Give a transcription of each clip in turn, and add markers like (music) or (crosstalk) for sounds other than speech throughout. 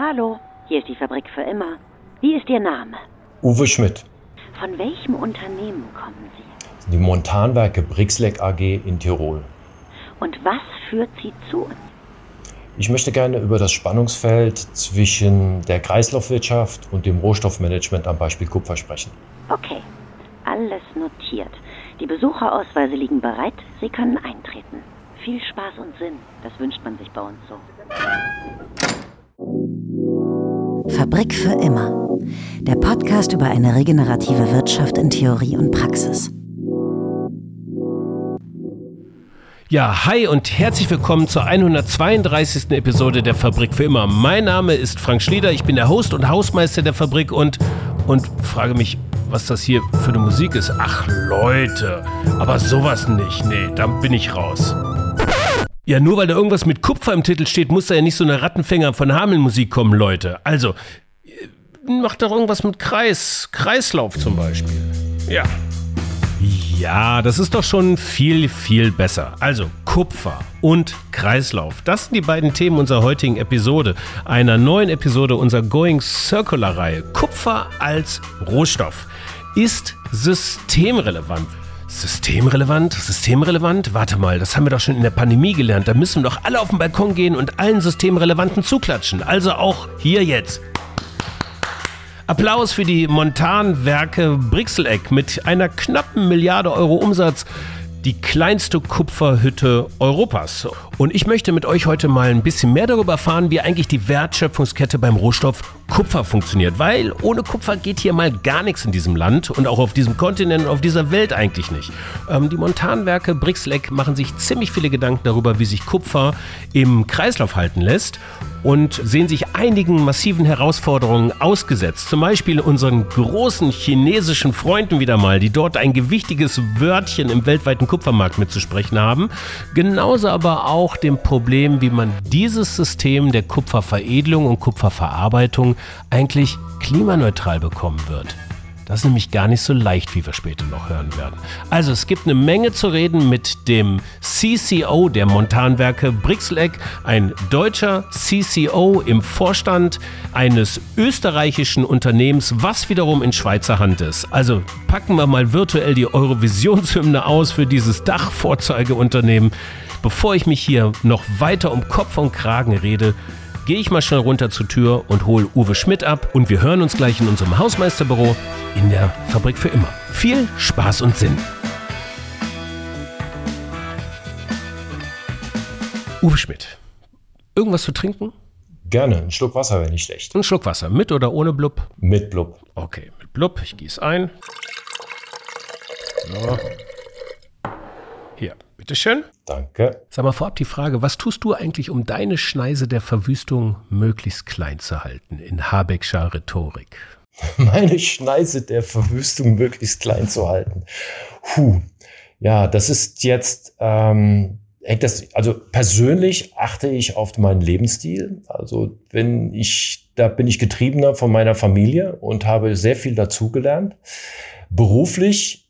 Hallo, hier ist die Fabrik für immer. Wie ist Ihr Name? Uwe Schmidt. Von welchem Unternehmen kommen Sie? Die Montanwerke Brixleck AG in Tirol. Und was führt Sie zu uns? Ich möchte gerne über das Spannungsfeld zwischen der Kreislaufwirtschaft und dem Rohstoffmanagement am Beispiel Kupfer sprechen. Okay, alles notiert. Die Besucherausweise liegen bereit. Sie können eintreten. Viel Spaß und Sinn. Das wünscht man sich bei uns so. Fabrik für immer. Der Podcast über eine regenerative Wirtschaft in Theorie und Praxis. Ja, hi und herzlich willkommen zur 132. Episode der Fabrik für immer. Mein Name ist Frank Schlieder, ich bin der Host und Hausmeister der Fabrik und, und frage mich, was das hier für eine Musik ist. Ach Leute, aber sowas nicht. Nee, da bin ich raus. Ja, nur weil da irgendwas mit Kupfer im Titel steht, muss da ja nicht so eine Rattenfänger von Hamelmusik kommen, Leute. Also, macht doch irgendwas mit Kreis, Kreislauf zum Beispiel. Ja. Ja, das ist doch schon viel, viel besser. Also Kupfer und Kreislauf. Das sind die beiden Themen unserer heutigen Episode. Einer neuen Episode unserer Going Circular Reihe. Kupfer als Rohstoff ist systemrelevant. Systemrelevant? Systemrelevant? Warte mal, das haben wir doch schon in der Pandemie gelernt. Da müssen doch alle auf den Balkon gehen und allen Systemrelevanten zuklatschen. Also auch hier jetzt. Applaus für die Montanwerke Brixeleck mit einer knappen Milliarde Euro Umsatz die kleinste Kupferhütte Europas. Und ich möchte mit euch heute mal ein bisschen mehr darüber erfahren, wie eigentlich die Wertschöpfungskette beim Rohstoff Kupfer funktioniert. Weil ohne Kupfer geht hier mal gar nichts in diesem Land und auch auf diesem Kontinent und auf dieser Welt eigentlich nicht. Ähm, die Montanwerke Brixleck machen sich ziemlich viele Gedanken darüber, wie sich Kupfer im Kreislauf halten lässt und sehen sich einigen massiven Herausforderungen ausgesetzt. Zum Beispiel unseren großen chinesischen Freunden wieder mal, die dort ein gewichtiges Wörtchen im weltweiten Kupfermarkt mitzusprechen haben. Genauso aber auch dem Problem, wie man dieses System der Kupferveredelung und Kupferverarbeitung eigentlich klimaneutral bekommen wird. Das ist nämlich gar nicht so leicht, wie wir später noch hören werden. Also es gibt eine Menge zu reden mit dem CCO der Montanwerke Brixleck, ein deutscher CCO im Vorstand eines österreichischen Unternehmens, was wiederum in Schweizer Hand ist. Also packen wir mal virtuell die Eurovisionshymne aus für dieses Dachvorzeigeunternehmen. Bevor ich mich hier noch weiter um Kopf und Kragen rede, gehe ich mal schnell runter zur Tür und hole Uwe Schmidt ab und wir hören uns gleich in unserem Hausmeisterbüro in der Fabrik für immer. Viel Spaß und Sinn. Uwe Schmidt, irgendwas zu trinken? Gerne, ein Schluck Wasser wäre nicht schlecht. Ein Schluck Wasser, mit oder ohne Blub? Mit Blub. Okay, mit Blub, ich gieße ein. So. Hier, bitteschön. Danke. Sag mal vorab die Frage, was tust du eigentlich, um deine Schneise der Verwüstung möglichst klein zu halten in Habeckscher Rhetorik? (laughs) Meine Schneise der Verwüstung möglichst klein zu halten. Puh. Ja, das ist jetzt, ähm, hängt das, also persönlich achte ich auf meinen Lebensstil. Also wenn ich, da bin ich getriebener von meiner Familie und habe sehr viel dazugelernt. Beruflich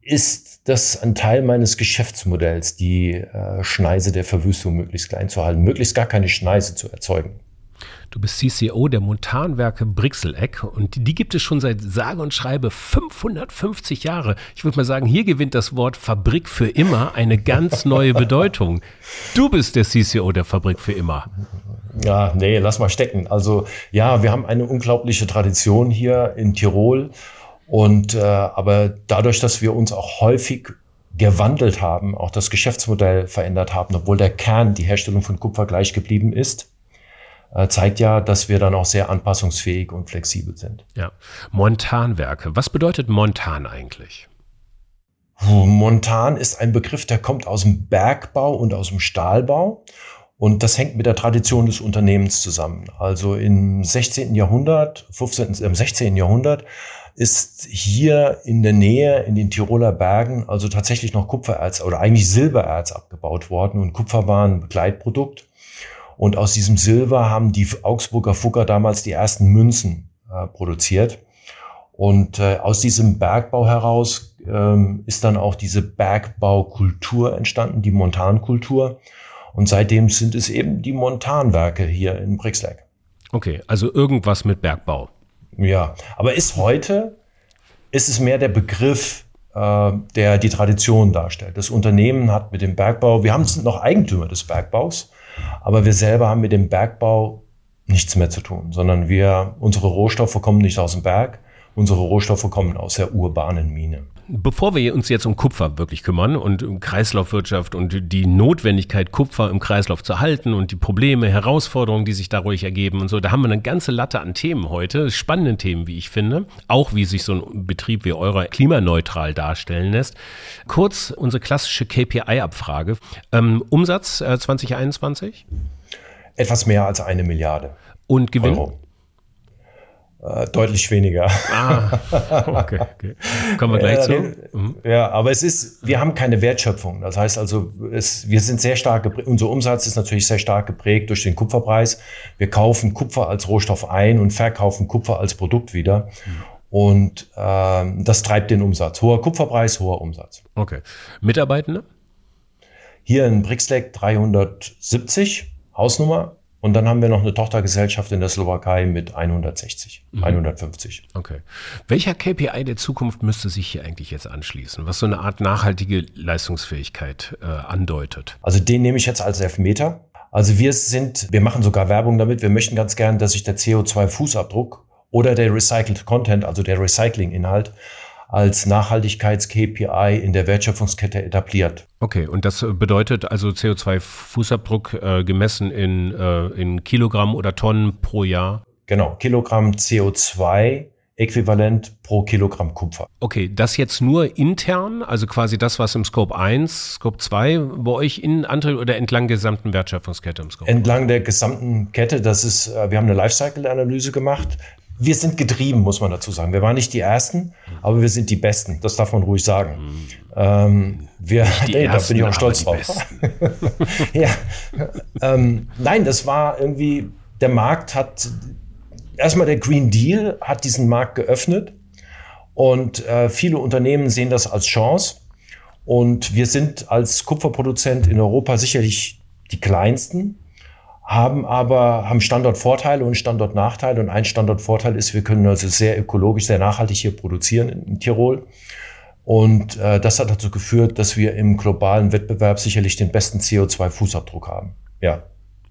ist das ein Teil meines Geschäftsmodells, die äh, Schneise der Verwüstung möglichst klein zu halten, möglichst gar keine Schneise zu erzeugen. Du bist CCO der Montanwerke Brixeleck und die, die gibt es schon seit sage und schreibe 550 Jahre. Ich würde mal sagen, hier gewinnt das Wort Fabrik für immer eine ganz neue Bedeutung. Du bist der CCO der Fabrik für immer. Ja, nee, lass mal stecken. Also ja, wir haben eine unglaubliche Tradition hier in Tirol und äh, aber dadurch, dass wir uns auch häufig gewandelt haben, auch das Geschäftsmodell verändert haben, obwohl der Kern, die Herstellung von Kupfer gleich geblieben ist, äh, zeigt ja, dass wir dann auch sehr anpassungsfähig und flexibel sind. Ja. Montanwerke. Was bedeutet Montan eigentlich? Montan ist ein Begriff, der kommt aus dem Bergbau und aus dem Stahlbau. Und das hängt mit der Tradition des Unternehmens zusammen. Also im 16. Jahrhundert, 15., im 16. Jahrhundert ist hier in der Nähe in den Tiroler Bergen also tatsächlich noch Kupfererz oder eigentlich Silbererz abgebaut worden und Kupfer war ein Begleitprodukt. Und aus diesem Silber haben die Augsburger Fugger damals die ersten Münzen äh, produziert. Und äh, aus diesem Bergbau heraus ähm, ist dann auch diese Bergbaukultur entstanden, die Montankultur. Und seitdem sind es eben die Montanwerke hier in Brixleck. Okay, also irgendwas mit Bergbau. Ja, aber ist heute, ist es mehr der Begriff, äh, der die Tradition darstellt. Das Unternehmen hat mit dem Bergbau, wir haben sind noch Eigentümer des Bergbaus, aber wir selber haben mit dem Bergbau nichts mehr zu tun, sondern wir, unsere Rohstoffe kommen nicht aus dem Berg, unsere Rohstoffe kommen aus der urbanen Mine. Bevor wir uns jetzt um Kupfer wirklich kümmern und um Kreislaufwirtschaft und die Notwendigkeit, Kupfer im Kreislauf zu halten und die Probleme, Herausforderungen, die sich dadurch ergeben und so, da haben wir eine ganze Latte an Themen heute, spannenden Themen, wie ich finde, auch wie sich so ein Betrieb wie eurer klimaneutral darstellen lässt. Kurz unsere klassische KPI-Abfrage. Ähm, Umsatz äh, 2021? Etwas mehr als eine Milliarde. Und Gewinn? Euro. Äh, deutlich weniger. Ah, okay, okay. Kommen wir gleich ja, zu. Mhm. Ja, aber es ist, wir haben keine Wertschöpfung. Das heißt also, es, wir sind sehr stark geprägt, unser Umsatz ist natürlich sehr stark geprägt durch den Kupferpreis. Wir kaufen Kupfer als Rohstoff ein und verkaufen Kupfer als Produkt wieder. Mhm. Und äh, das treibt den Umsatz. Hoher Kupferpreis, hoher Umsatz. Okay. Mitarbeitende? Hier in Brixlek 370, Hausnummer. Und dann haben wir noch eine Tochtergesellschaft in der Slowakei mit 160, mhm. 150. Okay. Welcher KPI der Zukunft müsste sich hier eigentlich jetzt anschließen, was so eine Art nachhaltige Leistungsfähigkeit äh, andeutet? Also den nehme ich jetzt als Elfmeter. Also wir sind, wir machen sogar Werbung damit. Wir möchten ganz gern, dass sich der CO2-Fußabdruck oder der Recycled Content, also der Recycling-Inhalt, als Nachhaltigkeits-KPI in der Wertschöpfungskette etabliert. Okay, und das bedeutet also CO2-Fußabdruck äh, gemessen in, äh, in Kilogramm oder Tonnen pro Jahr? Genau, Kilogramm CO2 äquivalent pro Kilogramm Kupfer. Okay, das jetzt nur intern, also quasi das, was im Scope 1, Scope 2 bei euch in Antrieb oder entlang der gesamten Wertschöpfungskette im Scope? Entlang der gesamten Kette, das ist, äh, wir haben eine Lifecycle-Analyse gemacht wir sind getrieben, muss man dazu sagen. Wir waren nicht die Ersten, aber wir sind die Besten. Das darf man ruhig sagen. Mhm. Ähm, wir, nee, (laughs) da bin ich auch stolz drauf. (laughs) ja, ähm, nein, das war irgendwie, der Markt hat, erstmal der Green Deal hat diesen Markt geöffnet und äh, viele Unternehmen sehen das als Chance. Und wir sind als Kupferproduzent in Europa sicherlich die kleinsten haben aber haben Standortvorteile und Standortnachteile. Und ein Standortvorteil ist, wir können also sehr ökologisch, sehr nachhaltig hier produzieren in, Tirol. Und äh, das hat dazu geführt, dass wir im globalen Wettbewerb sicherlich den besten CO2-Fußabdruck haben. Ja.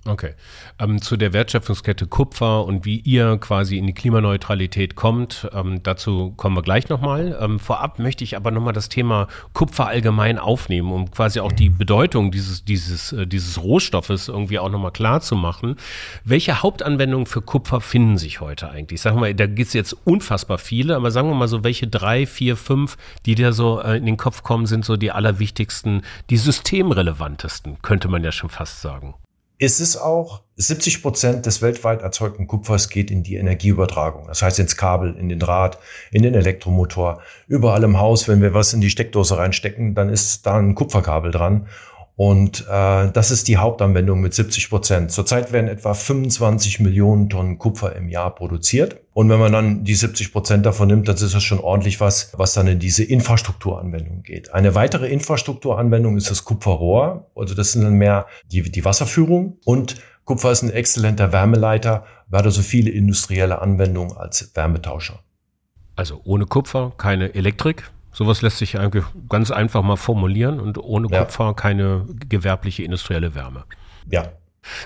Okay. Ähm, zu der Wertschöpfungskette Kupfer und wie ihr quasi in die Klimaneutralität kommt, ähm, dazu kommen wir gleich nochmal. Ähm, vorab möchte ich aber nochmal das Thema Kupfer allgemein aufnehmen, um quasi auch die Bedeutung dieses, dieses, äh, dieses Rohstoffes irgendwie auch nochmal klar zu machen. Welche Hauptanwendungen für Kupfer finden sich heute eigentlich? Sagen wir, da gibt es jetzt unfassbar viele, aber sagen wir mal so, welche drei, vier, fünf, die dir so äh, in den Kopf kommen, sind so die allerwichtigsten, die systemrelevantesten, könnte man ja schon fast sagen ist es auch, 70 Prozent des weltweit erzeugten Kupfers geht in die Energieübertragung. Das heißt ins Kabel, in den Draht, in den Elektromotor. Überall im Haus, wenn wir was in die Steckdose reinstecken, dann ist da ein Kupferkabel dran. Und äh, das ist die Hauptanwendung mit 70 Prozent. Zurzeit werden etwa 25 Millionen Tonnen Kupfer im Jahr produziert. Und wenn man dann die 70 Prozent davon nimmt, dann ist das schon ordentlich was, was dann in diese Infrastrukturanwendung geht. Eine weitere Infrastrukturanwendung ist das Kupferrohr. Also das sind dann mehr die, die Wasserführung. Und Kupfer ist ein exzellenter Wärmeleiter, weil er so viele industrielle Anwendungen als Wärmetauscher. Also ohne Kupfer keine Elektrik, Sowas lässt sich eigentlich ganz einfach mal formulieren und ohne ja. Kupfer keine gewerbliche industrielle Wärme. Ja.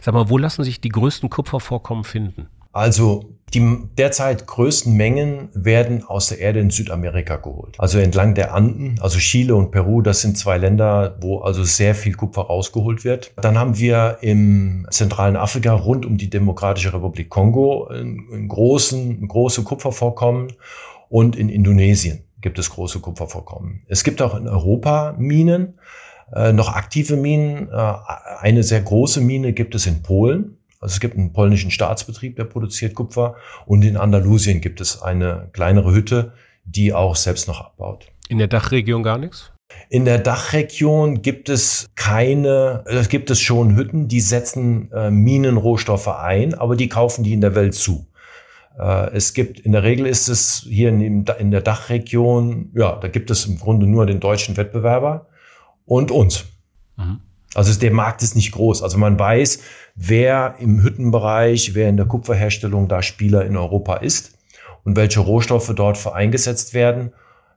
Sag mal, wo lassen sich die größten Kupfervorkommen finden? Also die derzeit größten Mengen werden aus der Erde in Südamerika geholt. Also entlang der Anden, also Chile und Peru, das sind zwei Länder, wo also sehr viel Kupfer rausgeholt wird. Dann haben wir im zentralen Afrika rund um die Demokratische Republik Kongo einen großen, große Kupfervorkommen und in Indonesien gibt es große Kupfervorkommen. Es gibt auch in Europa Minen, äh, noch aktive Minen. Äh, eine sehr große Mine gibt es in Polen. Also es gibt einen polnischen Staatsbetrieb, der produziert Kupfer. Und in Andalusien gibt es eine kleinere Hütte, die auch selbst noch abbaut. In der Dachregion gar nichts? In der Dachregion gibt es keine, es gibt es schon Hütten, die setzen äh, Minenrohstoffe ein, aber die kaufen die in der Welt zu. Äh, es gibt, in der Regel ist es hier in, in der Dachregion, ja, da gibt es im Grunde nur den deutschen Wettbewerber und uns. Mhm. Also der Markt ist nicht groß. Also man weiß, wer im Hüttenbereich, wer in der Kupferherstellung da Spieler in Europa ist und welche Rohstoffe dort eingesetzt werden.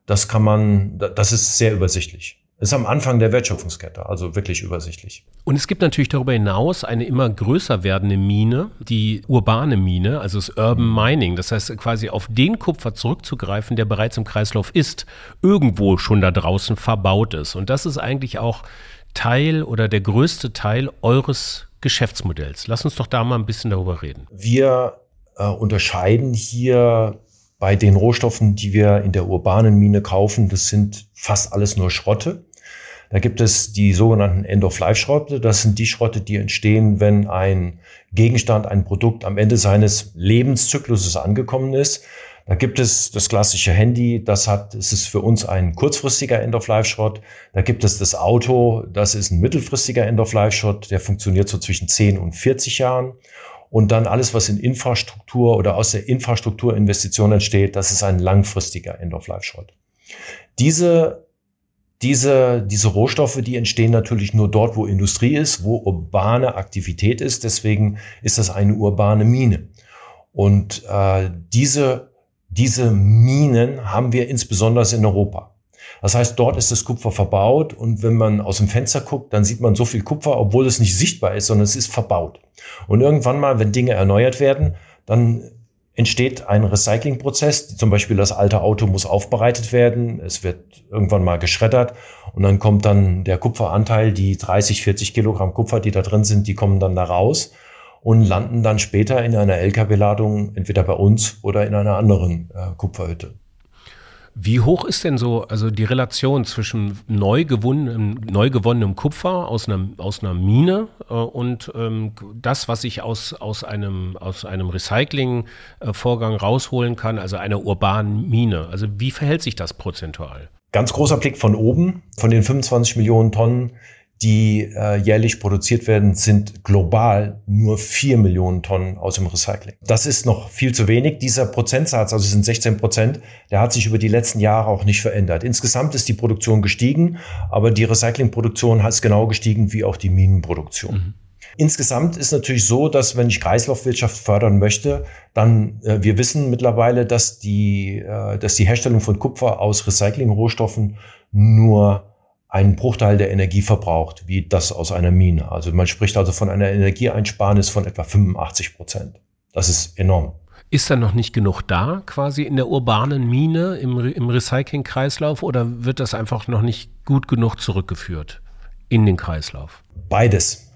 Das kann man, das ist sehr übersichtlich. Ist am Anfang der Wertschöpfungskette, also wirklich übersichtlich. Und es gibt natürlich darüber hinaus eine immer größer werdende Mine, die urbane Mine, also das Urban Mining. Das heißt quasi auf den Kupfer zurückzugreifen, der bereits im Kreislauf ist, irgendwo schon da draußen verbaut ist. Und das ist eigentlich auch Teil oder der größte Teil eures Geschäftsmodells. Lass uns doch da mal ein bisschen darüber reden. Wir äh, unterscheiden hier bei den Rohstoffen, die wir in der urbanen Mine kaufen, das sind fast alles nur Schrotte. Da gibt es die sogenannten End-of-Life-Schrotte. Das sind die Schrotte, die entstehen, wenn ein Gegenstand, ein Produkt am Ende seines Lebenszykluses angekommen ist. Da gibt es das klassische Handy, das hat, es ist für uns ein kurzfristiger End-of-Life-Schrott. Da gibt es das Auto, das ist ein mittelfristiger End-of-Life-Schrott, der funktioniert so zwischen 10 und 40 Jahren. Und dann alles, was in Infrastruktur oder aus der Infrastrukturinvestition entsteht, das ist ein langfristiger End-of-Life-Schrott. Diese, diese, diese Rohstoffe, die entstehen natürlich nur dort, wo Industrie ist, wo urbane Aktivität ist. Deswegen ist das eine urbane Mine. Und äh, diese diese Minen haben wir insbesondere in Europa. Das heißt, dort ist das Kupfer verbaut und wenn man aus dem Fenster guckt, dann sieht man so viel Kupfer, obwohl es nicht sichtbar ist, sondern es ist verbaut. Und irgendwann mal, wenn Dinge erneuert werden, dann entsteht ein Recyclingprozess. Zum Beispiel das alte Auto muss aufbereitet werden. Es wird irgendwann mal geschreddert und dann kommt dann der Kupferanteil, die 30, 40 Kilogramm Kupfer, die da drin sind, die kommen dann da raus und landen dann später in einer LKW-Ladung entweder bei uns oder in einer anderen äh, Kupferhütte. Wie hoch ist denn so also die Relation zwischen neu gewonnenem, neu gewonnenem Kupfer aus einer, aus einer Mine äh, und ähm, das, was ich aus, aus einem, aus einem Recyclingvorgang rausholen kann, also einer urbanen Mine? Also wie verhält sich das prozentual? Ganz großer Blick von oben. Von den 25 Millionen Tonnen die äh, jährlich produziert werden, sind global nur vier Millionen Tonnen aus dem Recycling. Das ist noch viel zu wenig. Dieser Prozentsatz, also sind 16 Prozent, der hat sich über die letzten Jahre auch nicht verändert. Insgesamt ist die Produktion gestiegen, aber die Recyclingproduktion hat genau gestiegen wie auch die Minenproduktion. Mhm. Insgesamt ist natürlich so, dass wenn ich Kreislaufwirtschaft fördern möchte, dann äh, wir wissen mittlerweile, dass die, äh, dass die Herstellung von Kupfer aus Recyclingrohstoffen nur einen Bruchteil der Energie verbraucht, wie das aus einer Mine. Also man spricht also von einer Energieeinsparnis von etwa 85 Prozent. Das ist enorm. Ist da noch nicht genug da, quasi in der urbanen Mine, im, im Recycling-Kreislauf, oder wird das einfach noch nicht gut genug zurückgeführt in den Kreislauf? Beides.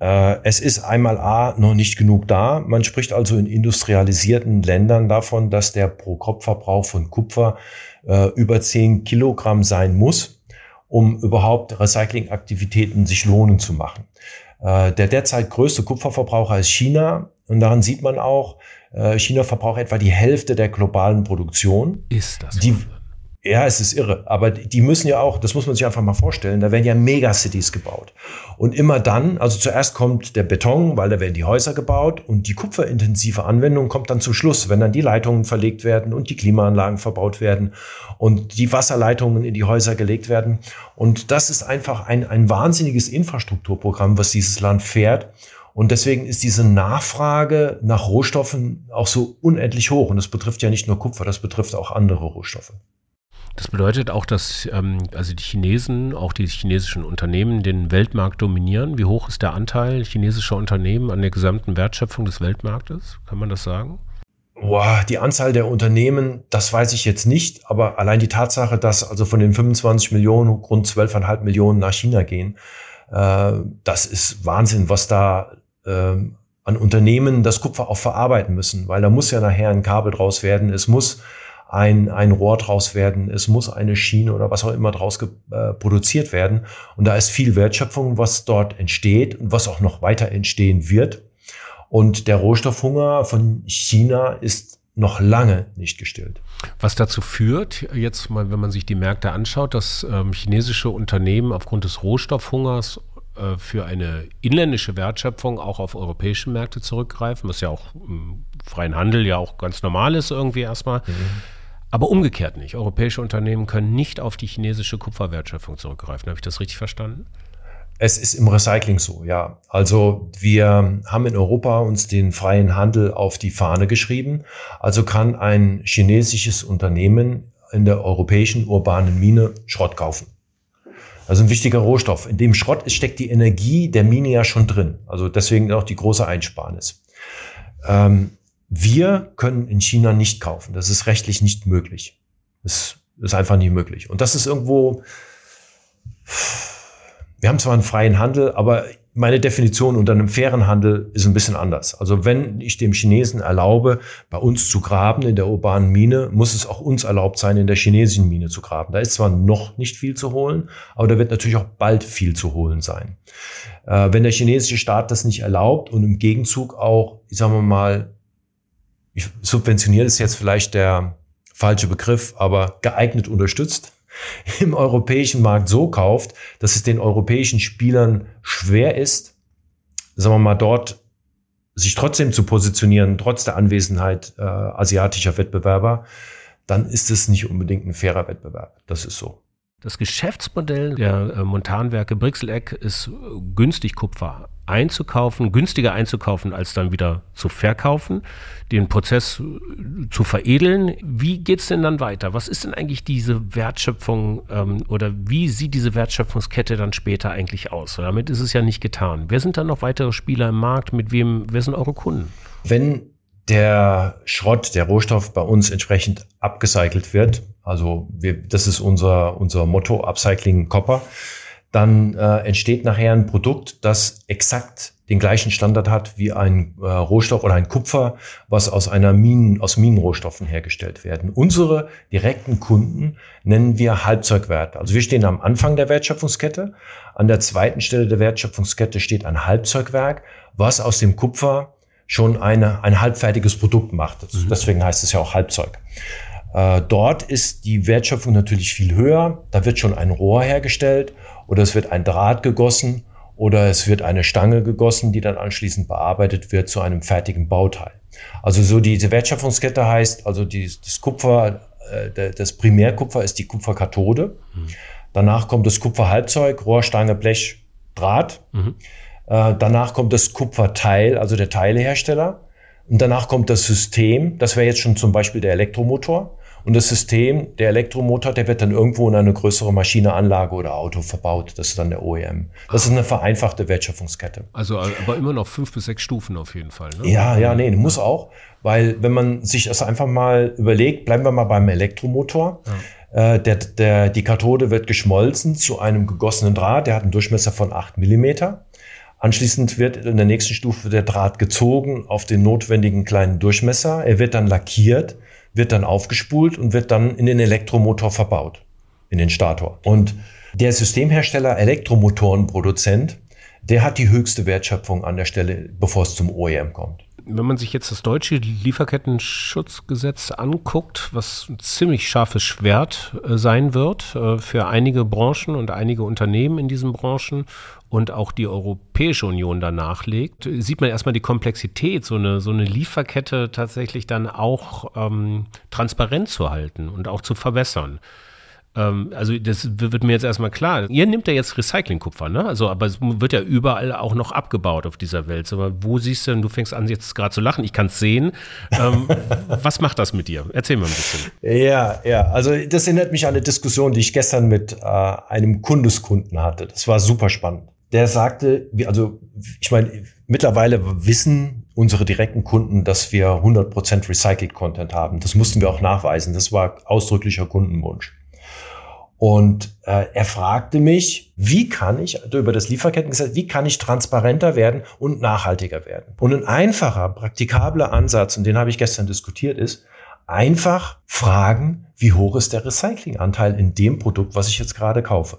Äh, es ist einmal A noch nicht genug da. Man spricht also in industrialisierten Ländern davon, dass der Pro-Kopf-Verbrauch von Kupfer äh, über 10 Kilogramm sein muss um überhaupt Recyclingaktivitäten sich lohnen zu machen. Äh, der derzeit größte Kupferverbraucher ist China. Und daran sieht man auch, äh, China verbraucht etwa die Hälfte der globalen Produktion. Ist das? Die, ja, es ist irre. Aber die müssen ja auch, das muss man sich einfach mal vorstellen, da werden ja Megacities gebaut. Und immer dann, also zuerst kommt der Beton, weil da werden die Häuser gebaut und die kupferintensive Anwendung kommt dann zum Schluss, wenn dann die Leitungen verlegt werden und die Klimaanlagen verbaut werden und die Wasserleitungen in die Häuser gelegt werden. Und das ist einfach ein, ein wahnsinniges Infrastrukturprogramm, was dieses Land fährt. Und deswegen ist diese Nachfrage nach Rohstoffen auch so unendlich hoch. Und das betrifft ja nicht nur Kupfer, das betrifft auch andere Rohstoffe. Das bedeutet auch, dass ähm, also die Chinesen, auch die chinesischen Unternehmen, den Weltmarkt dominieren. Wie hoch ist der Anteil chinesischer Unternehmen an der gesamten Wertschöpfung des Weltmarktes? Kann man das sagen? Boah, die Anzahl der Unternehmen, das weiß ich jetzt nicht, aber allein die Tatsache, dass also von den 25 Millionen rund 12,5 Millionen nach China gehen, äh, das ist Wahnsinn, was da äh, an Unternehmen das Kupfer auch verarbeiten müssen, weil da muss ja nachher ein Kabel draus werden, es muss ein, ein Rohr draus werden, es muss eine Schiene oder was auch immer draus äh, produziert werden. Und da ist viel Wertschöpfung, was dort entsteht und was auch noch weiter entstehen wird. Und der Rohstoffhunger von China ist noch lange nicht gestillt. Was dazu führt, jetzt mal, wenn man sich die Märkte anschaut, dass ähm, chinesische Unternehmen aufgrund des Rohstoffhungers äh, für eine inländische Wertschöpfung auch auf europäische Märkte zurückgreifen, was ja auch im freien Handel ja auch ganz normal ist irgendwie erstmal. Mhm. Aber umgekehrt nicht. Europäische Unternehmen können nicht auf die chinesische Kupferwertschöpfung zurückgreifen. Habe ich das richtig verstanden? Es ist im Recycling so, ja. Also wir haben in Europa uns den freien Handel auf die Fahne geschrieben. Also kann ein chinesisches Unternehmen in der europäischen urbanen Mine Schrott kaufen. Also ein wichtiger Rohstoff. In dem Schrott steckt die Energie der Mine ja schon drin. Also deswegen auch die große Einsparnis. Ähm, wir können in China nicht kaufen. Das ist rechtlich nicht möglich. Das ist einfach nicht möglich. Und das ist irgendwo, wir haben zwar einen freien Handel, aber meine Definition unter einem fairen Handel ist ein bisschen anders. Also wenn ich dem Chinesen erlaube, bei uns zu graben in der urbanen Mine, muss es auch uns erlaubt sein, in der chinesischen Mine zu graben. Da ist zwar noch nicht viel zu holen, aber da wird natürlich auch bald viel zu holen sein. Äh, wenn der chinesische Staat das nicht erlaubt und im Gegenzug auch, ich sage mal, ich subventioniere ist jetzt vielleicht der falsche Begriff, aber geeignet unterstützt, (laughs) im europäischen Markt so kauft, dass es den europäischen Spielern schwer ist, sagen wir mal, dort sich trotzdem zu positionieren, trotz der Anwesenheit äh, asiatischer Wettbewerber, dann ist es nicht unbedingt ein fairer Wettbewerb. Das ist so. Das Geschäftsmodell der äh, Montanwerke Brixeleck ist günstig Kupfer einzukaufen, günstiger einzukaufen, als dann wieder zu verkaufen, den Prozess äh, zu veredeln. Wie geht's denn dann weiter? Was ist denn eigentlich diese Wertschöpfung ähm, oder wie sieht diese Wertschöpfungskette dann später eigentlich aus? Damit ist es ja nicht getan. Wer sind dann noch weitere Spieler im Markt? Mit wem, wer sind eure Kunden? Wenn der Schrott, der Rohstoff bei uns entsprechend abgecycelt wird, also wir, das ist unser, unser Motto, Upcycling Copper, dann äh, entsteht nachher ein Produkt, das exakt den gleichen Standard hat wie ein äh, Rohstoff oder ein Kupfer, was aus einer Minen, aus Minenrohstoffen hergestellt werden. Unsere direkten Kunden nennen wir Halbzeugwerte. Also wir stehen am Anfang der Wertschöpfungskette. An der zweiten Stelle der Wertschöpfungskette steht ein Halbzeugwerk, was aus dem Kupfer schon eine, ein halbfertiges Produkt macht. Mhm. Deswegen heißt es ja auch Halbzeug. Äh, dort ist die Wertschöpfung natürlich viel höher. Da wird schon ein Rohr hergestellt oder es wird ein Draht gegossen oder es wird eine Stange gegossen, die dann anschließend bearbeitet wird zu einem fertigen Bauteil. Also so diese Wertschöpfungskette heißt, also die, das Kupfer, äh, das Primärkupfer ist die Kupferkathode. Mhm. Danach kommt das Kupferhalbzeug, Rohr, Stange, Blech, Draht. Mhm. Äh, danach kommt das Kupferteil, also der Teilehersteller. Und danach kommt das System, das wäre jetzt schon zum Beispiel der Elektromotor. Und das System, der Elektromotor, der wird dann irgendwo in eine größere Maschine, Anlage oder Auto verbaut. Das ist dann der OEM. Das ist eine vereinfachte Wertschöpfungskette. Also aber immer noch fünf bis sechs Stufen auf jeden Fall. Ne? Ja, ja, nee, muss auch. Weil wenn man sich das einfach mal überlegt, bleiben wir mal beim Elektromotor. Ja. Äh, der, der, die Kathode wird geschmolzen zu einem gegossenen Draht. Der hat einen Durchmesser von acht Millimeter. Anschließend wird in der nächsten Stufe der Draht gezogen auf den notwendigen kleinen Durchmesser. Er wird dann lackiert, wird dann aufgespult und wird dann in den Elektromotor verbaut, in den Stator. Und der Systemhersteller, Elektromotorenproduzent, der hat die höchste Wertschöpfung an der Stelle, bevor es zum OEM kommt wenn man sich jetzt das deutsche Lieferkettenschutzgesetz anguckt, was ein ziemlich scharfes Schwert äh, sein wird äh, für einige Branchen und einige Unternehmen in diesen Branchen und auch die Europäische Union danach legt, sieht man erstmal die Komplexität, so eine, so eine Lieferkette tatsächlich dann auch ähm, transparent zu halten und auch zu verbessern. Ähm, also das wird mir jetzt erstmal klar. Ihr nimmt ja jetzt Recyclingkupfer, ne? Also, aber es wird ja überall auch noch abgebaut auf dieser Welt. Aber wo siehst du denn, du fängst an jetzt gerade zu lachen, ich kann es sehen. Ähm, (laughs) was macht das mit dir? Erzähl mal ein bisschen. Ja, ja, also das erinnert mich an eine Diskussion, die ich gestern mit äh, einem Kundeskunden hatte. Das war super spannend. Der sagte, also ich meine, mittlerweile wissen unsere direkten Kunden, dass wir 100% Recycled Content haben. Das mussten wir auch nachweisen. Das war ausdrücklicher Kundenwunsch. Und äh, er fragte mich, wie kann ich, also über das Lieferkettengesetz, wie kann ich transparenter werden und nachhaltiger werden? Und ein einfacher, praktikabler Ansatz, und den habe ich gestern diskutiert, ist, einfach fragen, wie hoch ist der Recyclinganteil in dem Produkt, was ich jetzt gerade kaufe.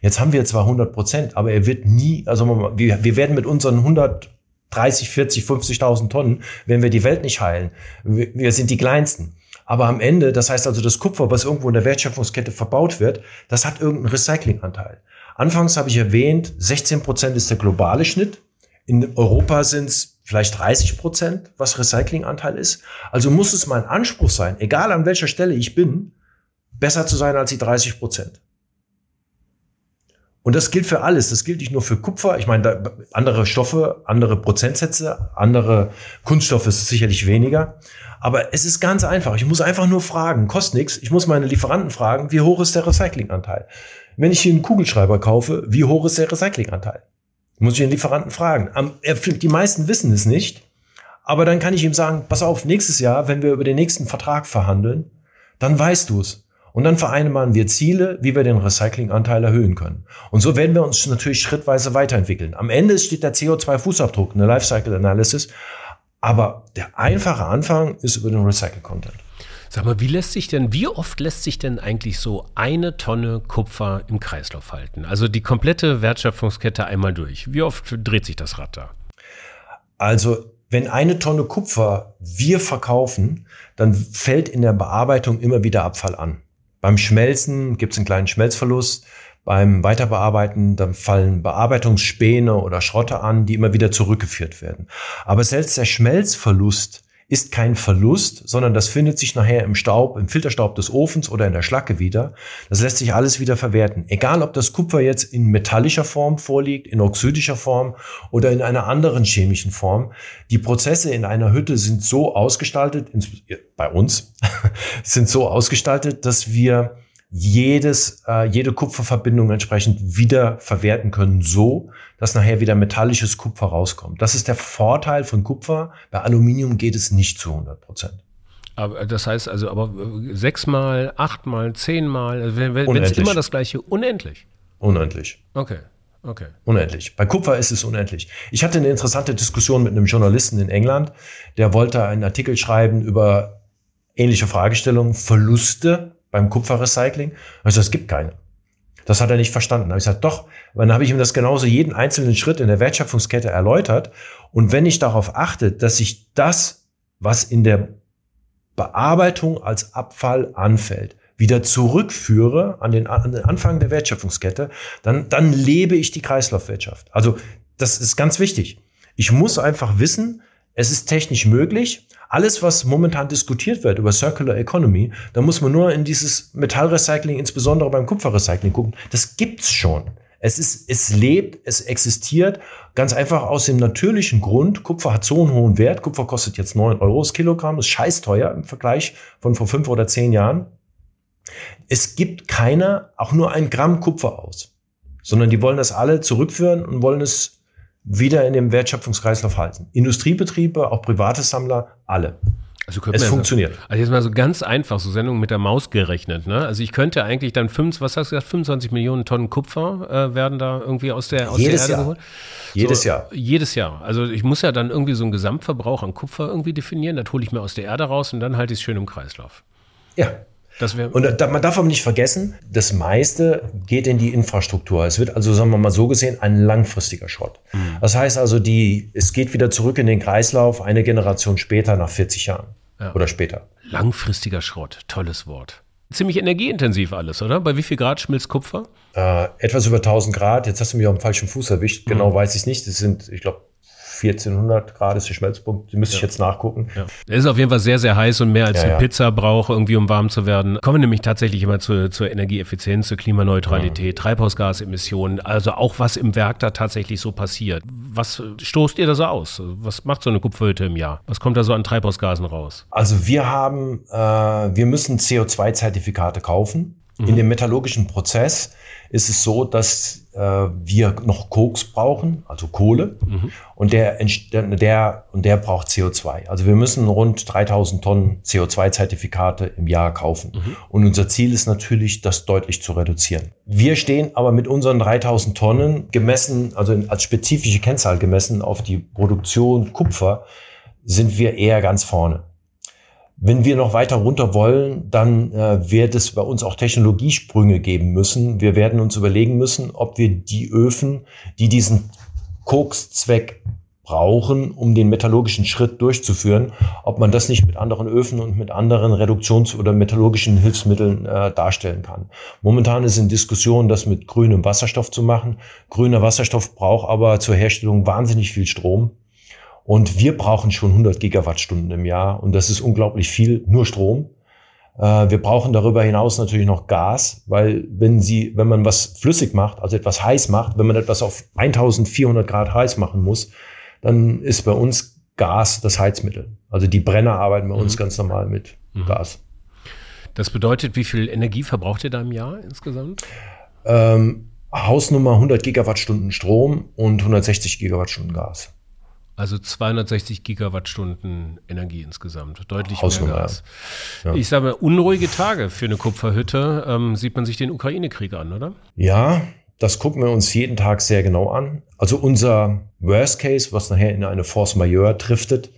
Jetzt haben wir zwar 100 Prozent, aber er wird nie, also wir, wir werden mit unseren 130, 40, 50.000 Tonnen, wenn wir die Welt nicht heilen. Wir, wir sind die kleinsten. Aber am Ende, das heißt also das Kupfer, was irgendwo in der Wertschöpfungskette verbaut wird, das hat irgendeinen Recyclinganteil. Anfangs habe ich erwähnt, 16 Prozent ist der globale Schnitt. In Europa sind es vielleicht 30 Prozent, was Recyclinganteil ist. Also muss es mein Anspruch sein, egal an welcher Stelle ich bin, besser zu sein als die 30 Prozent. Und das gilt für alles. Das gilt nicht nur für Kupfer. Ich meine, da, andere Stoffe, andere Prozentsätze, andere Kunststoffe ist sicherlich weniger. Aber es ist ganz einfach. Ich muss einfach nur fragen, kostet nichts. Ich muss meine Lieferanten fragen, wie hoch ist der Recyclinganteil? Wenn ich hier einen Kugelschreiber kaufe, wie hoch ist der Recyclinganteil? Muss ich den Lieferanten fragen. Die meisten wissen es nicht. Aber dann kann ich ihm sagen, pass auf, nächstes Jahr, wenn wir über den nächsten Vertrag verhandeln, dann weißt du es. Und dann vereinbaren wir Ziele, wie wir den Recyclinganteil erhöhen können. Und so werden wir uns natürlich schrittweise weiterentwickeln. Am Ende steht der CO2-Fußabdruck, eine Lifecycle Analysis. Aber der einfache Anfang ist über den Recycle-Content. Sag mal, wie lässt sich denn, wie oft lässt sich denn eigentlich so eine Tonne Kupfer im Kreislauf halten? Also die komplette Wertschöpfungskette einmal durch. Wie oft dreht sich das Rad da? Also wenn eine Tonne Kupfer wir verkaufen, dann fällt in der Bearbeitung immer wieder Abfall an. Beim Schmelzen gibt es einen kleinen Schmelzverlust. Beim Weiterbearbeiten, dann fallen Bearbeitungsspäne oder Schrotte an, die immer wieder zurückgeführt werden. Aber selbst der Schmelzverlust ist kein Verlust, sondern das findet sich nachher im Staub, im Filterstaub des Ofens oder in der Schlacke wieder. Das lässt sich alles wieder verwerten. Egal, ob das Kupfer jetzt in metallischer Form vorliegt, in oxidischer Form oder in einer anderen chemischen Form. Die Prozesse in einer Hütte sind so ausgestaltet, bei uns, (laughs) sind so ausgestaltet, dass wir jedes, äh, jede Kupferverbindung entsprechend wieder verwerten können, so dass nachher wieder metallisches Kupfer rauskommt. Das ist der Vorteil von Kupfer. Bei Aluminium geht es nicht zu 100 Prozent. Aber das heißt also, aber sechsmal, achtmal, zehnmal, also wenn, wenn es immer das gleiche, unendlich. Unendlich. Okay. Okay. Unendlich. Bei Kupfer ist es unendlich. Ich hatte eine interessante Diskussion mit einem Journalisten in England, der wollte einen Artikel schreiben über ähnliche Fragestellungen, Verluste beim Kupferrecycling. Also es gibt keine. Das hat er nicht verstanden. Da habe ich gesagt, doch. Dann habe ich ihm das genauso jeden einzelnen Schritt in der Wertschöpfungskette erläutert. Und wenn ich darauf achte, dass ich das, was in der Bearbeitung als Abfall anfällt, wieder zurückführe an den, an den Anfang der Wertschöpfungskette, dann, dann lebe ich die Kreislaufwirtschaft. Also das ist ganz wichtig. Ich muss einfach wissen, es ist technisch möglich. Alles, was momentan diskutiert wird über Circular Economy, da muss man nur in dieses Metallrecycling, insbesondere beim Kupferrecycling gucken. Das gibt's schon. Es ist, es lebt, es existiert ganz einfach aus dem natürlichen Grund. Kupfer hat so einen hohen Wert. Kupfer kostet jetzt neun Euro das Kilogramm, ist scheiß teuer im Vergleich von vor fünf oder zehn Jahren. Es gibt keiner auch nur ein Gramm Kupfer aus, sondern die wollen das alle zurückführen und wollen es wieder in dem Wertschöpfungskreislauf halten. Industriebetriebe, auch private Sammler, alle. Also es funktioniert. So, also jetzt mal so ganz einfach, so Sendung mit der Maus gerechnet. Ne? Also ich könnte eigentlich dann fünf, was hast du gesagt, 25 Millionen Tonnen Kupfer äh, werden da irgendwie aus der, aus jedes der Erde Jahr. geholt. Jedes so, Jahr. Jedes Jahr. Also ich muss ja dann irgendwie so einen Gesamtverbrauch an Kupfer irgendwie definieren. Das hole ich mir aus der Erde raus und dann halte ich es schön im Kreislauf. Ja, und da, man darf aber nicht vergessen, das meiste geht in die Infrastruktur. Es wird also, sagen wir mal so gesehen, ein langfristiger Schrott. Mhm. Das heißt also, die, es geht wieder zurück in den Kreislauf eine Generation später, nach 40 Jahren ja. oder später. Langfristiger Schrott, tolles Wort. Ziemlich energieintensiv alles, oder? Bei wie viel Grad schmilzt Kupfer? Äh, etwas über 1000 Grad. Jetzt hast du mich auf dem falschen Fuß erwischt. Genau mhm. weiß ich nicht. Es sind, ich glaube, 1400 Grad ist der Schmelzpunkt. Die müsste ja. ich jetzt nachgucken. Ja. Er ist auf jeden Fall sehr, sehr heiß und mehr als ja, eine Pizza braucht, irgendwie um warm zu werden. Kommen wir nämlich tatsächlich immer zu, zur Energieeffizienz, zur Klimaneutralität, Treibhausgasemissionen, also auch was im Werk da tatsächlich so passiert. Was stoßt ihr da so aus? Was macht so eine Kupferhütte im Jahr? Was kommt da so an Treibhausgasen raus? Also wir haben, äh, wir müssen CO2-Zertifikate kaufen. Mhm. In dem metallurgischen Prozess ist es so, dass wir noch Koks brauchen, also Kohle, mhm. und der, der, und der braucht CO2. Also wir müssen rund 3000 Tonnen CO2-Zertifikate im Jahr kaufen. Mhm. Und unser Ziel ist natürlich, das deutlich zu reduzieren. Wir stehen aber mit unseren 3000 Tonnen gemessen, also als spezifische Kennzahl gemessen auf die Produktion Kupfer, sind wir eher ganz vorne. Wenn wir noch weiter runter wollen, dann äh, wird es bei uns auch Technologiesprünge geben müssen. Wir werden uns überlegen müssen, ob wir die Öfen, die diesen Kokszweck brauchen, um den metallurgischen Schritt durchzuführen, ob man das nicht mit anderen Öfen und mit anderen Reduktions- oder metallurgischen Hilfsmitteln äh, darstellen kann. Momentan ist in Diskussion, das mit grünem Wasserstoff zu machen. Grüner Wasserstoff braucht aber zur Herstellung wahnsinnig viel Strom. Und wir brauchen schon 100 Gigawattstunden im Jahr und das ist unglaublich viel, nur Strom. Äh, wir brauchen darüber hinaus natürlich noch Gas, weil wenn Sie, wenn man was flüssig macht, also etwas heiß macht, wenn man etwas auf 1400 Grad heiß machen muss, dann ist bei uns Gas das Heizmittel. Also die Brenner arbeiten bei uns mhm. ganz normal mit mhm. Gas. Das bedeutet, wie viel Energie verbraucht ihr da im Jahr insgesamt? Ähm, Hausnummer 100 Gigawattstunden Strom und 160 Gigawattstunden Gas. Also 260 Gigawattstunden Energie insgesamt. Deutlich Hausnummer, mehr Gas. Ja. Ich sage mal, unruhige Tage für eine Kupferhütte. Ähm, sieht man sich den Ukraine-Krieg an, oder? Ja, das gucken wir uns jeden Tag sehr genau an. Also unser Worst Case, was nachher in eine Force Majeure driftet,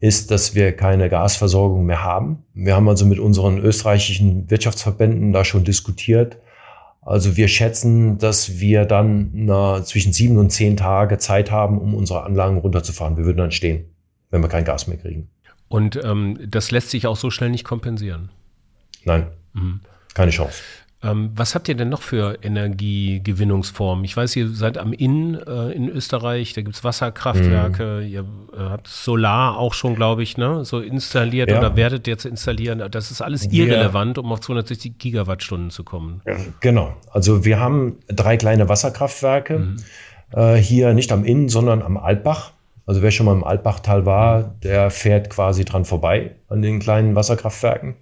ist, dass wir keine Gasversorgung mehr haben. Wir haben also mit unseren österreichischen Wirtschaftsverbänden da schon diskutiert. Also wir schätzen, dass wir dann na, zwischen sieben und zehn Tage Zeit haben, um unsere Anlagen runterzufahren. Wir würden dann stehen, wenn wir kein Gas mehr kriegen. Und ähm, das lässt sich auch so schnell nicht kompensieren? Nein, mhm. keine Chance. Ähm, was habt ihr denn noch für Energiegewinnungsformen? Ich weiß, ihr seid am Inn äh, in Österreich, da gibt es Wasserkraftwerke, mhm. ihr äh, habt Solar auch schon, glaube ich, ne, so installiert ja. oder werdet jetzt installieren. Das ist alles irrelevant, um auf 260 Gigawattstunden zu kommen. Ja, genau. Also wir haben drei kleine Wasserkraftwerke, mhm. äh, hier nicht am Inn, sondern am Altbach. Also wer schon mal im Altbachtal war, der fährt quasi dran vorbei an den kleinen Wasserkraftwerken.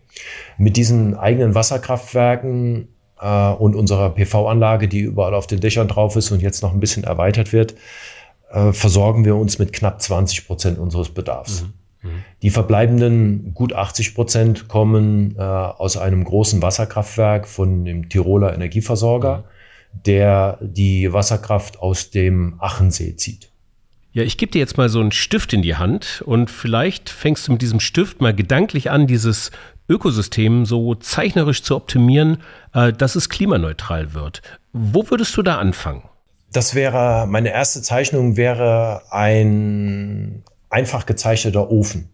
Mit diesen eigenen Wasserkraftwerken äh, und unserer PV-Anlage, die überall auf den Dächern drauf ist und jetzt noch ein bisschen erweitert wird, äh, versorgen wir uns mit knapp 20 Prozent unseres Bedarfs. Mhm. Mhm. Die verbleibenden gut 80 Prozent kommen äh, aus einem großen Wasserkraftwerk von dem Tiroler Energieversorger, mhm. der die Wasserkraft aus dem Achensee zieht. Ja, ich gebe dir jetzt mal so einen Stift in die Hand und vielleicht fängst du mit diesem Stift mal gedanklich an, dieses Ökosystem so zeichnerisch zu optimieren, äh, dass es klimaneutral wird. Wo würdest du da anfangen? Das wäre, meine erste Zeichnung wäre ein einfach gezeichneter Ofen.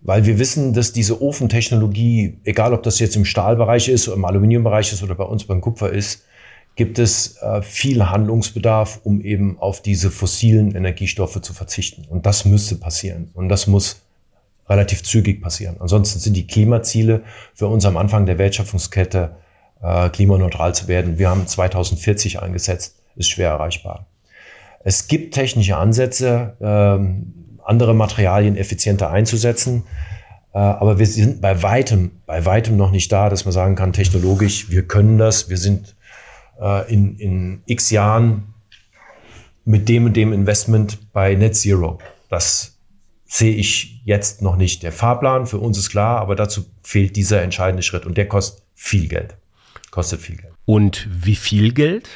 Weil wir wissen, dass diese Ofentechnologie, egal ob das jetzt im Stahlbereich ist, im Aluminiumbereich ist oder bei uns beim Kupfer ist, gibt es äh, viel Handlungsbedarf, um eben auf diese fossilen Energiestoffe zu verzichten. Und das müsste passieren. Und das muss relativ zügig passieren. Ansonsten sind die Klimaziele für uns am Anfang der Wertschöpfungskette äh, klimaneutral zu werden. Wir haben 2040 eingesetzt, ist schwer erreichbar. Es gibt technische Ansätze, ähm, andere Materialien effizienter einzusetzen. Äh, aber wir sind bei weitem, bei weitem noch nicht da, dass man sagen kann, technologisch, wir können das, wir sind äh, in, in x Jahren mit dem und dem Investment bei Net Zero. Das sehe ich jetzt noch nicht. Der Fahrplan für uns ist klar, aber dazu fehlt dieser entscheidende Schritt und der kostet viel Geld. Kostet viel Geld. Und wie viel Geld?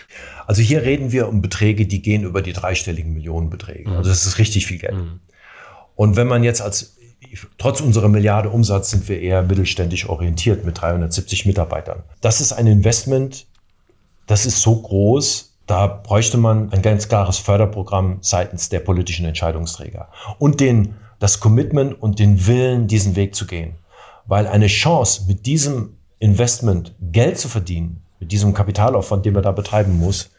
Also hier reden wir um Beträge, die gehen über die dreistelligen Millionenbeträge. Mhm. Also das ist richtig viel Geld. Mhm. Und wenn man jetzt als, trotz unserer Milliarde Umsatz sind wir eher mittelständisch orientiert mit 370 Mitarbeitern. Das ist ein Investment, das ist so groß, da bräuchte man ein ganz klares Förderprogramm seitens der politischen Entscheidungsträger und den, das Commitment und den Willen, diesen Weg zu gehen. Weil eine Chance, mit diesem Investment Geld zu verdienen, mit diesem Kapitalaufwand, den man da betreiben muss,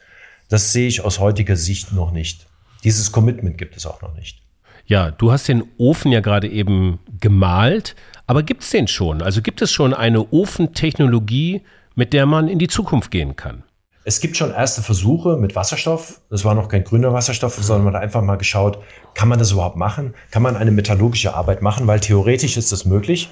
das sehe ich aus heutiger Sicht noch nicht. Dieses Commitment gibt es auch noch nicht. Ja, du hast den Ofen ja gerade eben gemalt, aber gibt es den schon? Also gibt es schon eine Ofentechnologie, mit der man in die Zukunft gehen kann? Es gibt schon erste Versuche mit Wasserstoff. Das war noch kein grüner Wasserstoff, sondern man hat einfach mal geschaut, kann man das überhaupt machen? Kann man eine metallurgische Arbeit machen? Weil theoretisch ist das möglich.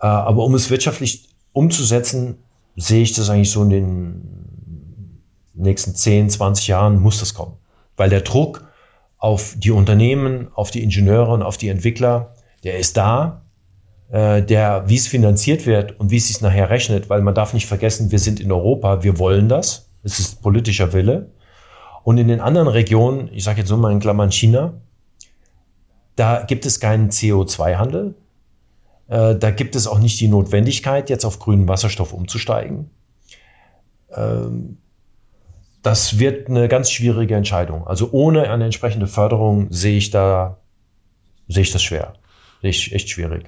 Äh, aber um es wirtschaftlich umzusetzen, sehe ich das eigentlich so in den nächsten 10, 20 Jahren muss das kommen. Weil der Druck auf die Unternehmen, auf die Ingenieure und auf die Entwickler, der ist da. Äh, der, wie es finanziert wird und wie es sich nachher rechnet, weil man darf nicht vergessen, wir sind in Europa, wir wollen das. Es ist politischer Wille. Und in den anderen Regionen, ich sage jetzt nur mal in Klammern China, da gibt es keinen CO2-Handel. Äh, da gibt es auch nicht die Notwendigkeit, jetzt auf grünen Wasserstoff umzusteigen. Ähm, das wird eine ganz schwierige Entscheidung. Also ohne eine entsprechende Förderung sehe ich da, sehe ich das schwer. Sehe ich echt schwierig.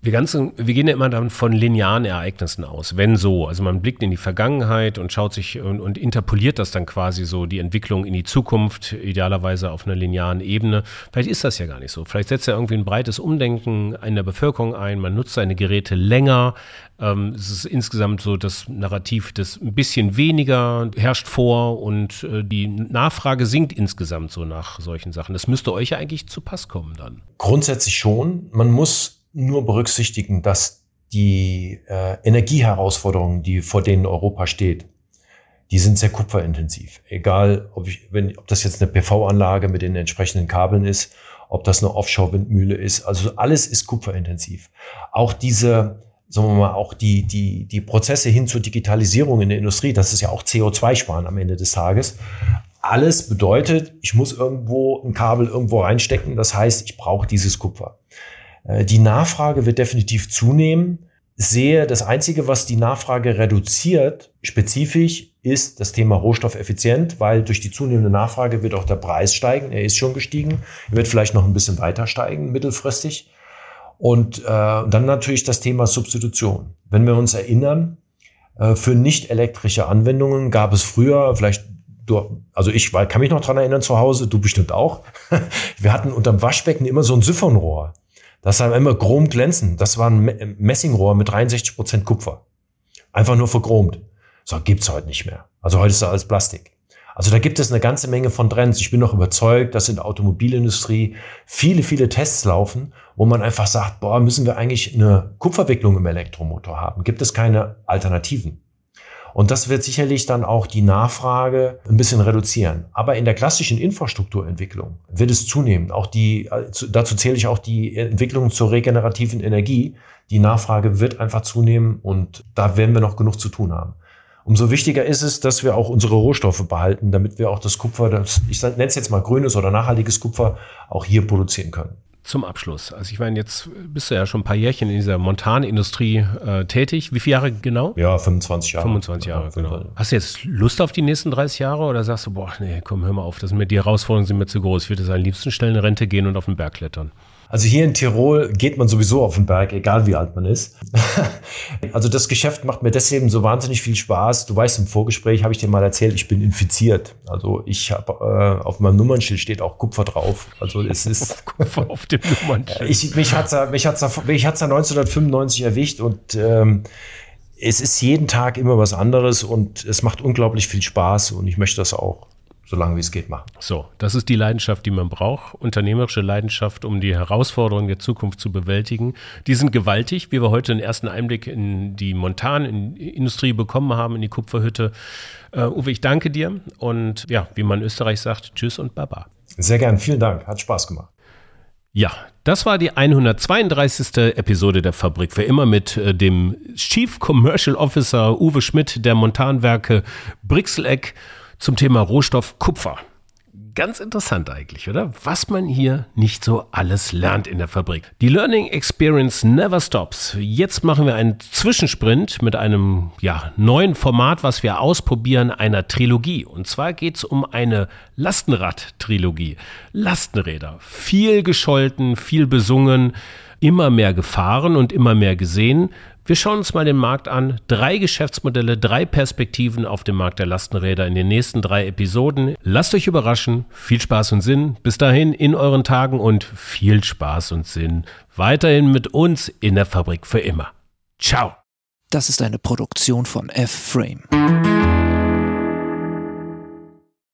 Wir, ganzen, wir gehen ja immer dann von linearen Ereignissen aus, wenn so. Also man blickt in die Vergangenheit und schaut sich und, und, interpoliert das dann quasi so, die Entwicklung in die Zukunft, idealerweise auf einer linearen Ebene. Vielleicht ist das ja gar nicht so. Vielleicht setzt ja irgendwie ein breites Umdenken in der Bevölkerung ein, man nutzt seine Geräte länger. Ähm, es ist insgesamt so das Narrativ, das ein bisschen weniger herrscht vor und äh, die Nachfrage sinkt insgesamt so nach solchen Sachen. Das müsste euch ja eigentlich zu Pass kommen dann. Grundsätzlich schon. Man muss nur berücksichtigen, dass die äh, Energieherausforderungen, die vor denen Europa steht, die sind sehr kupferintensiv. Egal, ob, ich, wenn, ob das jetzt eine PV-Anlage mit den entsprechenden Kabeln ist, ob das eine Offshore-Windmühle ist. Also alles ist kupferintensiv. Auch diese, sagen wir mal, auch die, die, die Prozesse hin zur Digitalisierung in der Industrie, das ist ja auch CO2-Sparen am Ende des Tages. Alles bedeutet, ich muss irgendwo ein Kabel irgendwo reinstecken. Das heißt, ich brauche dieses Kupfer. Äh, die Nachfrage wird definitiv zunehmen. Sehe, das Einzige, was die Nachfrage reduziert, spezifisch, ist das Thema Rohstoffeffizient, weil durch die zunehmende Nachfrage wird auch der Preis steigen. Er ist schon gestiegen. Er wird vielleicht noch ein bisschen weiter steigen, mittelfristig. Und äh, dann natürlich das Thema Substitution. Wenn wir uns erinnern, äh, für nicht elektrische Anwendungen gab es früher, vielleicht du, also ich kann mich noch dran erinnern zu Hause, du bestimmt auch. (laughs) Wir hatten unterm Waschbecken immer so ein Siphonrohr. Das war immer chrom glänzend. Das war ein Messingrohr mit 63 Prozent Kupfer. Einfach nur verchromt. So gibt's heute nicht mehr. Also heute ist das alles Plastik. Also da gibt es eine ganze Menge von Trends. Ich bin noch überzeugt, dass in der Automobilindustrie viele, viele Tests laufen, wo man einfach sagt, boah, müssen wir eigentlich eine Kupferwicklung im Elektromotor haben? Gibt es keine Alternativen? Und das wird sicherlich dann auch die Nachfrage ein bisschen reduzieren. Aber in der klassischen Infrastrukturentwicklung wird es zunehmen. Auch die, dazu zähle ich auch die Entwicklung zur regenerativen Energie. Die Nachfrage wird einfach zunehmen und da werden wir noch genug zu tun haben. Umso wichtiger ist es, dass wir auch unsere Rohstoffe behalten, damit wir auch das Kupfer, das, ich nenne es jetzt mal grünes oder nachhaltiges Kupfer, auch hier produzieren können zum Abschluss. Also ich meine, jetzt bist du ja schon ein paar Jährchen in dieser Montanindustrie äh, tätig. Wie viele Jahre genau? Ja, 25 Jahre. 25 Jahre, ja, genau. Hast du jetzt Lust auf die nächsten 30 Jahre oder sagst du, boah, nee, komm, hör mal auf, das mit die Herausforderungen sind mir zu groß. Ich würde am liebsten schnell in Rente gehen und auf den Berg klettern. Also hier in Tirol geht man sowieso auf den Berg, egal wie alt man ist. (laughs) also das Geschäft macht mir deswegen so wahnsinnig viel Spaß. Du weißt, im Vorgespräch habe ich dir mal erzählt, ich bin infiziert. Also ich habe äh, auf meinem Nummernschild steht auch Kupfer drauf. Also es ist (laughs) Kupfer auf dem Nummernschild. Ich, mich hat's mich hat's mich hat's 1995 erwischt und ähm, es ist jeden Tag immer was anderes und es macht unglaublich viel Spaß und ich möchte das auch solange wie es geht, machen. So, das ist die Leidenschaft, die man braucht. Unternehmerische Leidenschaft, um die Herausforderungen der Zukunft zu bewältigen. Die sind gewaltig, wie wir heute einen ersten Einblick in die Montanindustrie bekommen haben, in die Kupferhütte. Uh, Uwe, ich danke dir und ja, wie man in Österreich sagt, tschüss und baba. Sehr gern, vielen Dank, hat Spaß gemacht. Ja, das war die 132. Episode der Fabrik für immer mit äh, dem Chief Commercial Officer Uwe Schmidt der Montanwerke Brixeleck zum Thema Rohstoff Kupfer. Ganz interessant eigentlich, oder? Was man hier nicht so alles lernt in der Fabrik. Die Learning Experience never stops. Jetzt machen wir einen Zwischensprint mit einem ja, neuen Format, was wir ausprobieren, einer Trilogie. Und zwar geht es um eine Lastenrad-Trilogie. Lastenräder. Viel gescholten, viel besungen, immer mehr gefahren und immer mehr gesehen. Wir schauen uns mal den Markt an. Drei Geschäftsmodelle, drei Perspektiven auf dem Markt der Lastenräder in den nächsten drei Episoden. Lasst euch überraschen. Viel Spaß und Sinn. Bis dahin in euren Tagen und viel Spaß und Sinn. Weiterhin mit uns in der Fabrik für immer. Ciao. Das ist eine Produktion von F-Frame.